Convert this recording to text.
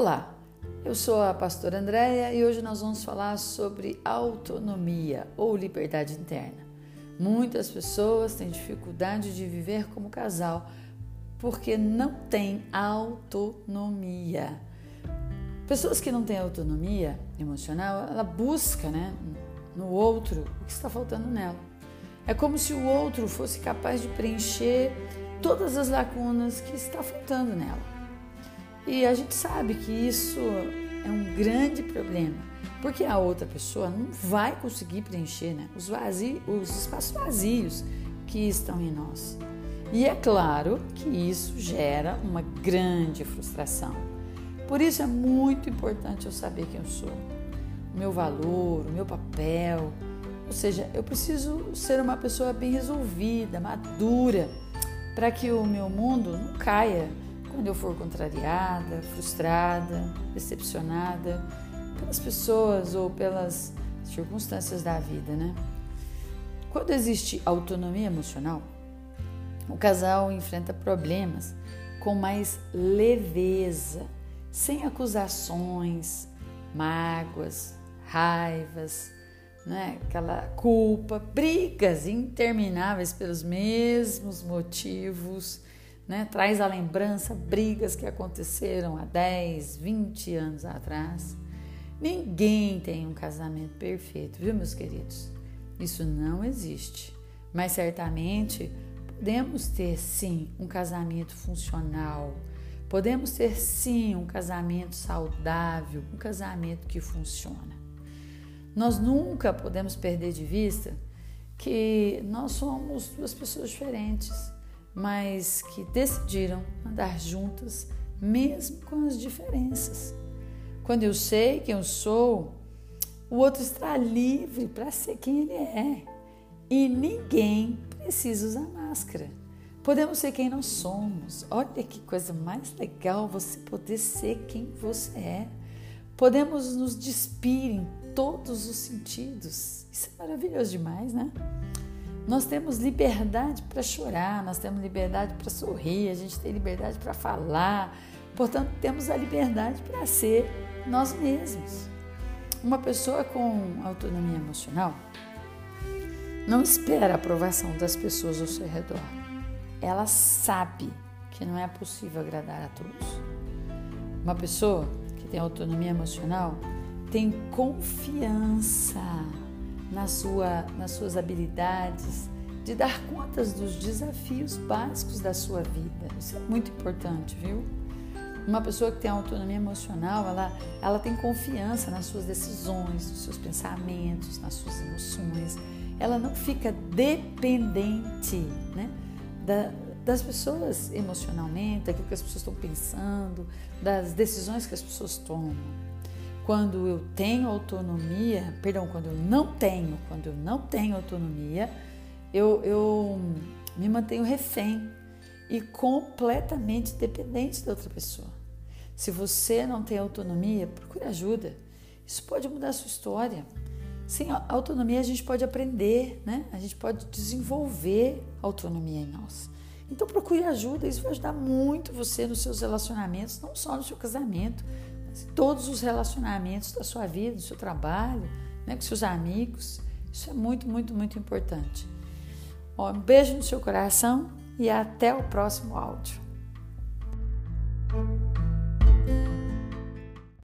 Olá, eu sou a pastora Andréia e hoje nós vamos falar sobre autonomia ou liberdade interna. Muitas pessoas têm dificuldade de viver como casal porque não têm autonomia. Pessoas que não têm autonomia emocional, ela busca né, no outro o que está faltando nela. É como se o outro fosse capaz de preencher todas as lacunas que está faltando nela. E a gente sabe que isso é um grande problema, porque a outra pessoa não vai conseguir preencher né, os, vazios, os espaços vazios que estão em nós. E é claro que isso gera uma grande frustração. Por isso é muito importante eu saber quem eu sou, o meu valor, o meu papel. Ou seja, eu preciso ser uma pessoa bem resolvida, madura, para que o meu mundo não caia quando eu for contrariada, frustrada, decepcionada pelas pessoas ou pelas circunstâncias da vida, né? Quando existe autonomia emocional, o casal enfrenta problemas com mais leveza, sem acusações, mágoas, raivas, né? aquela culpa, brigas intermináveis pelos mesmos motivos né? Traz à lembrança brigas que aconteceram há 10, 20 anos atrás. Ninguém tem um casamento perfeito, viu, meus queridos? Isso não existe. Mas certamente podemos ter sim um casamento funcional. Podemos ter sim um casamento saudável, um casamento que funciona. Nós nunca podemos perder de vista que nós somos duas pessoas diferentes mas que decidiram andar juntas, mesmo com as diferenças. Quando eu sei quem eu sou, o outro está livre para ser quem ele é. E ninguém precisa usar máscara. Podemos ser quem nós somos. Olha que coisa mais legal você poder ser quem você é. Podemos nos despir em todos os sentidos. Isso é maravilhoso demais, né? Nós temos liberdade para chorar, nós temos liberdade para sorrir, a gente tem liberdade para falar, portanto, temos a liberdade para ser nós mesmos. Uma pessoa com autonomia emocional não espera a aprovação das pessoas ao seu redor. Ela sabe que não é possível agradar a todos. Uma pessoa que tem autonomia emocional tem confiança na sua, nas suas habilidades, de dar contas dos desafios básicos da sua vida. Isso é muito importante, viu? Uma pessoa que tem autonomia emocional, ela, ela tem confiança nas suas decisões, nos seus pensamentos, nas suas emoções. Ela não fica dependente né, da, das pessoas emocionalmente, daquilo que as pessoas estão pensando, das decisões que as pessoas tomam. Quando eu tenho autonomia, perdão, quando eu não tenho, quando eu não tenho autonomia, eu, eu me mantenho refém e completamente dependente da outra pessoa. Se você não tem autonomia, procure ajuda. Isso pode mudar a sua história. Sem autonomia a gente pode aprender, né? A gente pode desenvolver autonomia em nós. Então procure ajuda, isso vai ajudar muito você nos seus relacionamentos, não só no seu casamento, todos os relacionamentos da sua vida, do seu trabalho, né, com seus amigos. Isso é muito, muito, muito importante. Ó, um beijo no seu coração e até o próximo áudio.